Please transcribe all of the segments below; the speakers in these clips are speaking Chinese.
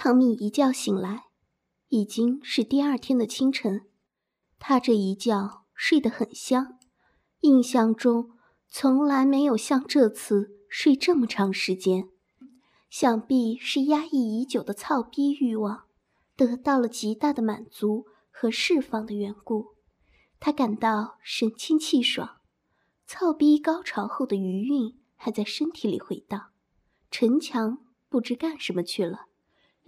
汤米一觉醒来，已经是第二天的清晨。他这一觉睡得很香，印象中从来没有像这次睡这么长时间。想必是压抑已久的操逼欲望得到了极大的满足和释放的缘故，他感到神清气爽。操逼高潮后的余韵还在身体里回荡。陈强不知干什么去了，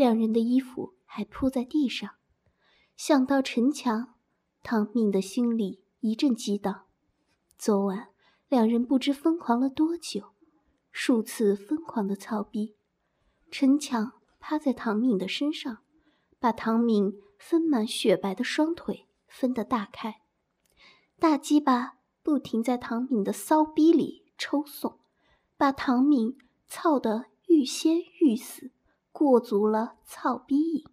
两人的衣服还铺在地上。想到陈强，唐敏的心里一阵激荡。昨晚两人不知疯狂了多久，数次疯狂的操逼。陈强趴在唐敏的身上，把唐敏丰满雪白的双腿分得大开，大鸡巴不停在唐敏的骚逼里抽送，把唐敏操得欲仙欲死，过足了操逼瘾。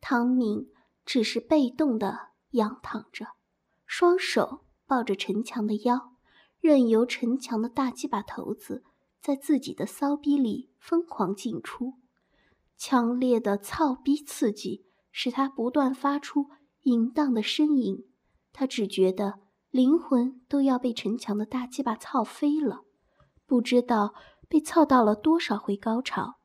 唐敏只是被动的仰躺着，双手抱着陈强的腰，任由陈强的大鸡巴头子。在自己的骚逼里疯狂进出，强烈的操逼刺激使他不断发出淫荡的呻吟。他只觉得灵魂都要被陈强的大鸡巴操飞了，不知道被操到了多少回高潮。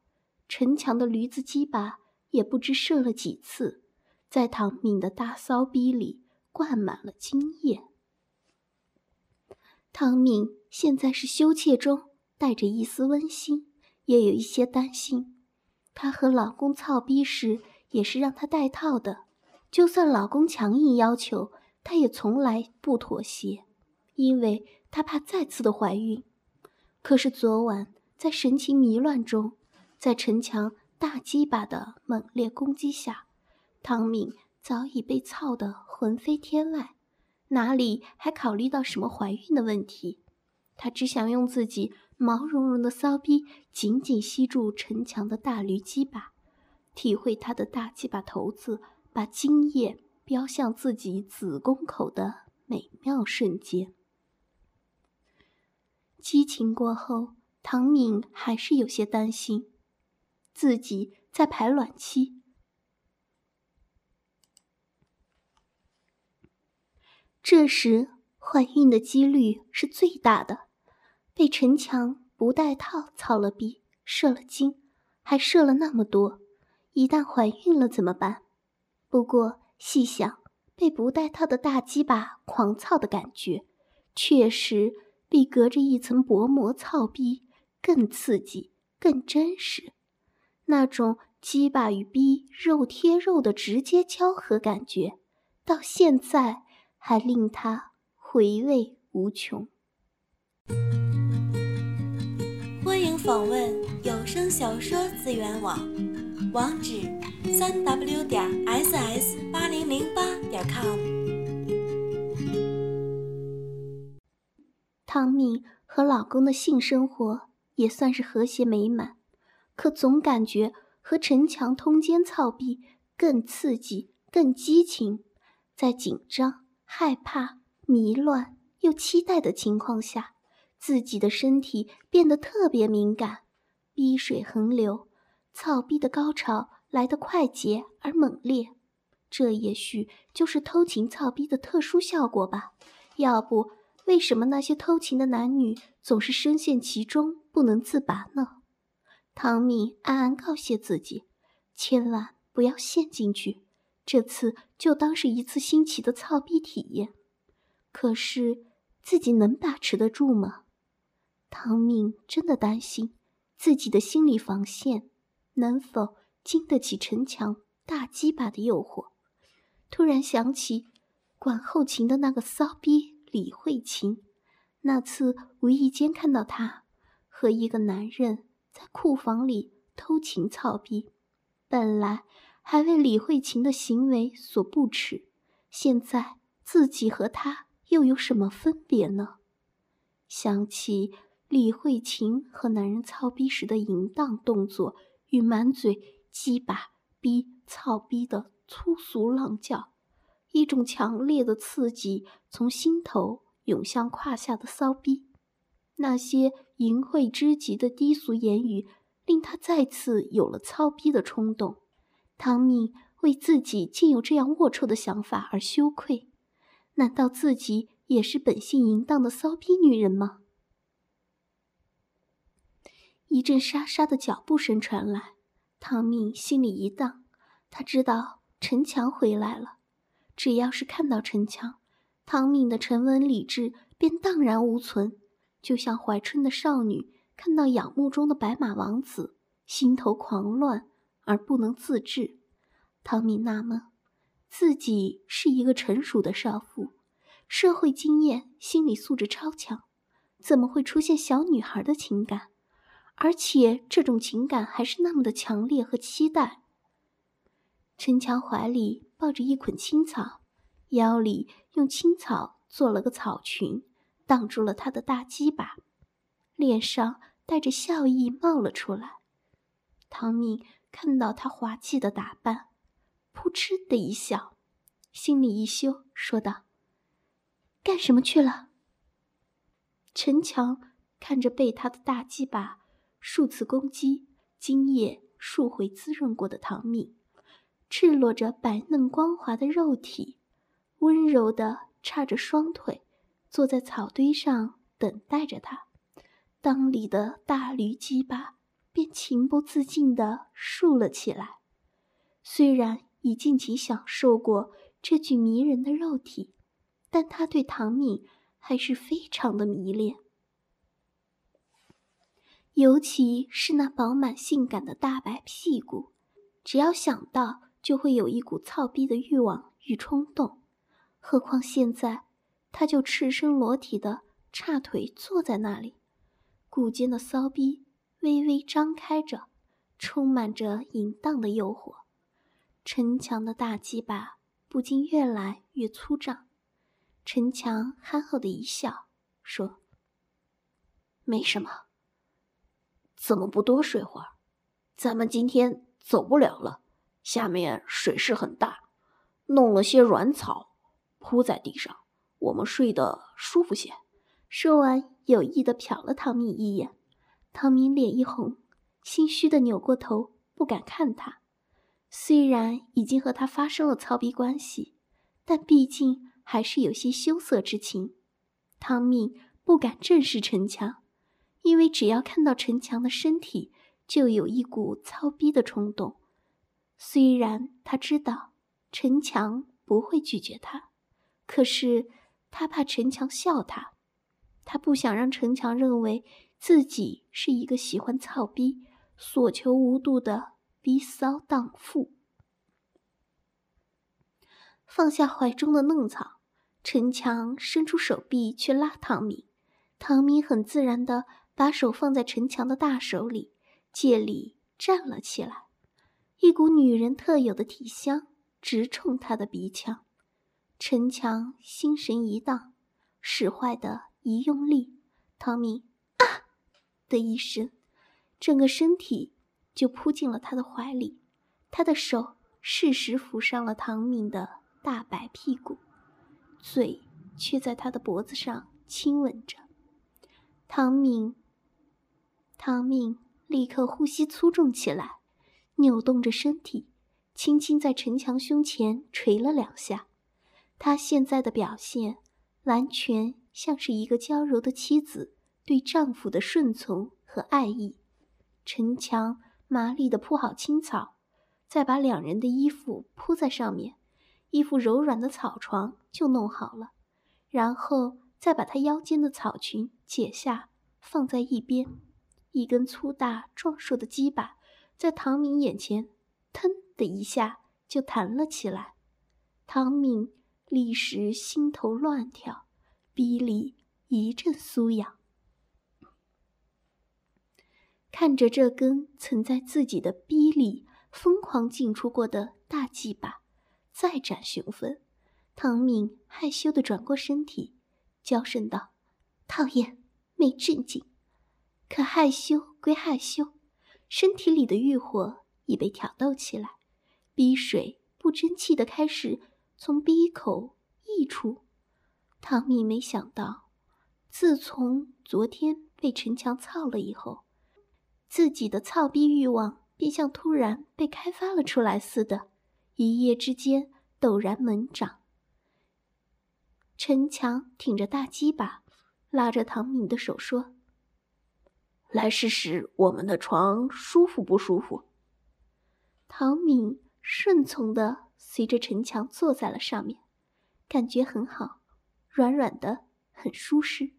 陈强的驴子鸡巴也不知射了几次，在唐敏的大骚逼里灌满了精液。唐敏现在是羞怯中。带着一丝温馨，也有一些担心。她和老公操逼时也是让他戴套的，就算老公强硬要求，她也从来不妥协，因为她怕再次的怀孕。可是昨晚在神情迷乱中，在陈强大鸡巴的猛烈攻击下，汤敏早已被操得魂飞天外，哪里还考虑到什么怀孕的问题？她只想用自己。毛茸茸的骚逼紧紧吸住陈强的大驴鸡巴，体会他的大鸡巴头子把精液飙向自己子宫口的美妙瞬间。激情过后，唐敏还是有些担心，自己在排卵期，这时怀孕的几率是最大的。被陈强不带套操了逼，射了精，还射了那么多，一旦怀孕了怎么办？不过细想，被不带套的大鸡巴狂操的感觉，确实比隔着一层薄膜操逼更刺激、更真实。那种鸡巴与逼肉贴肉的直接交合感觉，到现在还令他回味无穷。欢迎访问有声小说资源网，网址：三 w 点 ss 八零零八点 com。汤米和老公的性生活也算是和谐美满，可总感觉和陈强通奸操逼更刺激、更激情。在紧张、害怕、迷乱又期待的情况下。自己的身体变得特别敏感，逼水横流，操逼的高潮来得快捷而猛烈，这也许就是偷情操逼的特殊效果吧。要不，为什么那些偷情的男女总是深陷其中不能自拔呢？汤米暗暗告诫自己，千万不要陷进去，这次就当是一次新奇的操逼体验。可是，自己能把持得住吗？唐敏真的担心自己的心理防线能否经得起陈强大鸡巴的诱惑。突然想起管后勤的那个骚逼李慧琴，那次无意间看到她和一个男人在库房里偷情操逼，本来还为李慧琴的行为所不耻，现在自己和他又有什么分别呢？想起。李慧琴和男人操逼时的淫荡动作，与满嘴鸡巴逼操逼的粗俗浪叫，一种强烈的刺激从心头涌向胯下的骚逼。那些淫秽之极的低俗言语，令他再次有了操逼的冲动。汤米为自己竟有这样龌龊的想法而羞愧。难道自己也是本性淫荡的骚逼女人吗？一阵沙沙的脚步声传来，汤米心里一荡，他知道陈强回来了。只要是看到陈强，汤米的沉稳理智便荡然无存，就像怀春的少女看到仰慕中的白马王子，心头狂乱而不能自制。汤米纳闷，自己是一个成熟的少妇，社会经验、心理素质超强，怎么会出现小女孩的情感？而且这种情感还是那么的强烈和期待。陈强怀里抱着一捆青草，腰里用青草做了个草裙，挡住了他的大鸡巴，脸上带着笑意冒了出来。汤米看到他滑稽的打扮，扑哧的一笑，心里一羞，说道：“干什么去了？”陈强看着被他的大鸡巴。数次攻击，今夜数回滋润过的唐蜜，赤裸着白嫩光滑的肉体，温柔的叉着双腿，坐在草堆上等待着他。裆里的大驴鸡巴便情不自禁地竖了起来。虽然已尽情享受过这具迷人的肉体，但他对唐敏还是非常的迷恋。尤其是那饱满性感的大白屁股，只要想到就会有一股操逼的欲望与冲动。何况现在，他就赤身裸体的叉腿坐在那里，骨间的骚逼微微张开着，充满着淫荡的诱惑。陈强的大鸡巴不禁越来越粗胀。陈强憨厚的一笑，说：“没什么。”怎么不多睡会儿？咱们今天走不了了，下面水势很大，弄了些软草铺在地上，我们睡得舒服些。说完，有意的瞟了汤米一眼。汤米脸一红，心虚的扭过头，不敢看他。虽然已经和他发生了操逼关系，但毕竟还是有些羞涩之情。汤米不敢正视陈强。因为只要看到陈强的身体，就有一股操逼的冲动。虽然他知道陈强不会拒绝他，可是他怕陈强笑他，他不想让陈强认为自己是一个喜欢操逼、所求无度的逼骚荡妇。放下怀中的嫩草，陈强伸出手臂去拉汤米，汤米很自然的。把手放在陈强的大手里，借力站了起来，一股女人特有的体香直冲他的鼻腔。陈强心神一荡，使坏的一用力，汤米啊的一声，整个身体就扑进了他的怀里。他的手适时抚上了唐敏的大白屁股，嘴却在他的脖子上亲吻着。唐敏。汤敏立刻呼吸粗重起来，扭动着身体，轻轻在陈强胸前捶了两下。他现在的表现，完全像是一个娇柔的妻子对丈夫的顺从和爱意。陈强麻利地铺好青草，再把两人的衣服铺在上面，一副柔软的草床就弄好了。然后再把他腰间的草裙解下，放在一边。一根粗大壮硕的鸡巴，在唐敏眼前，腾的一下就弹了起来。唐敏立时心头乱跳，逼里一阵酥痒。看着这根曾在自己的逼里疯狂进出过的大鸡巴，再展雄风，唐敏害羞的转过身体，娇声道：“讨厌，没正经。”可害羞归害羞，身体里的欲火已被挑逗起来，逼水不争气的开始从鼻口溢出。唐敏没想到，自从昨天被陈强操了以后，自己的操逼欲望便像突然被开发了出来似的，一夜之间陡然猛长。陈强挺着大鸡巴，拉着唐敏的手说：“来试试我们的床舒服不舒服。”唐敏顺从的随着陈强坐在了上面，感觉很好，软软的，很舒适。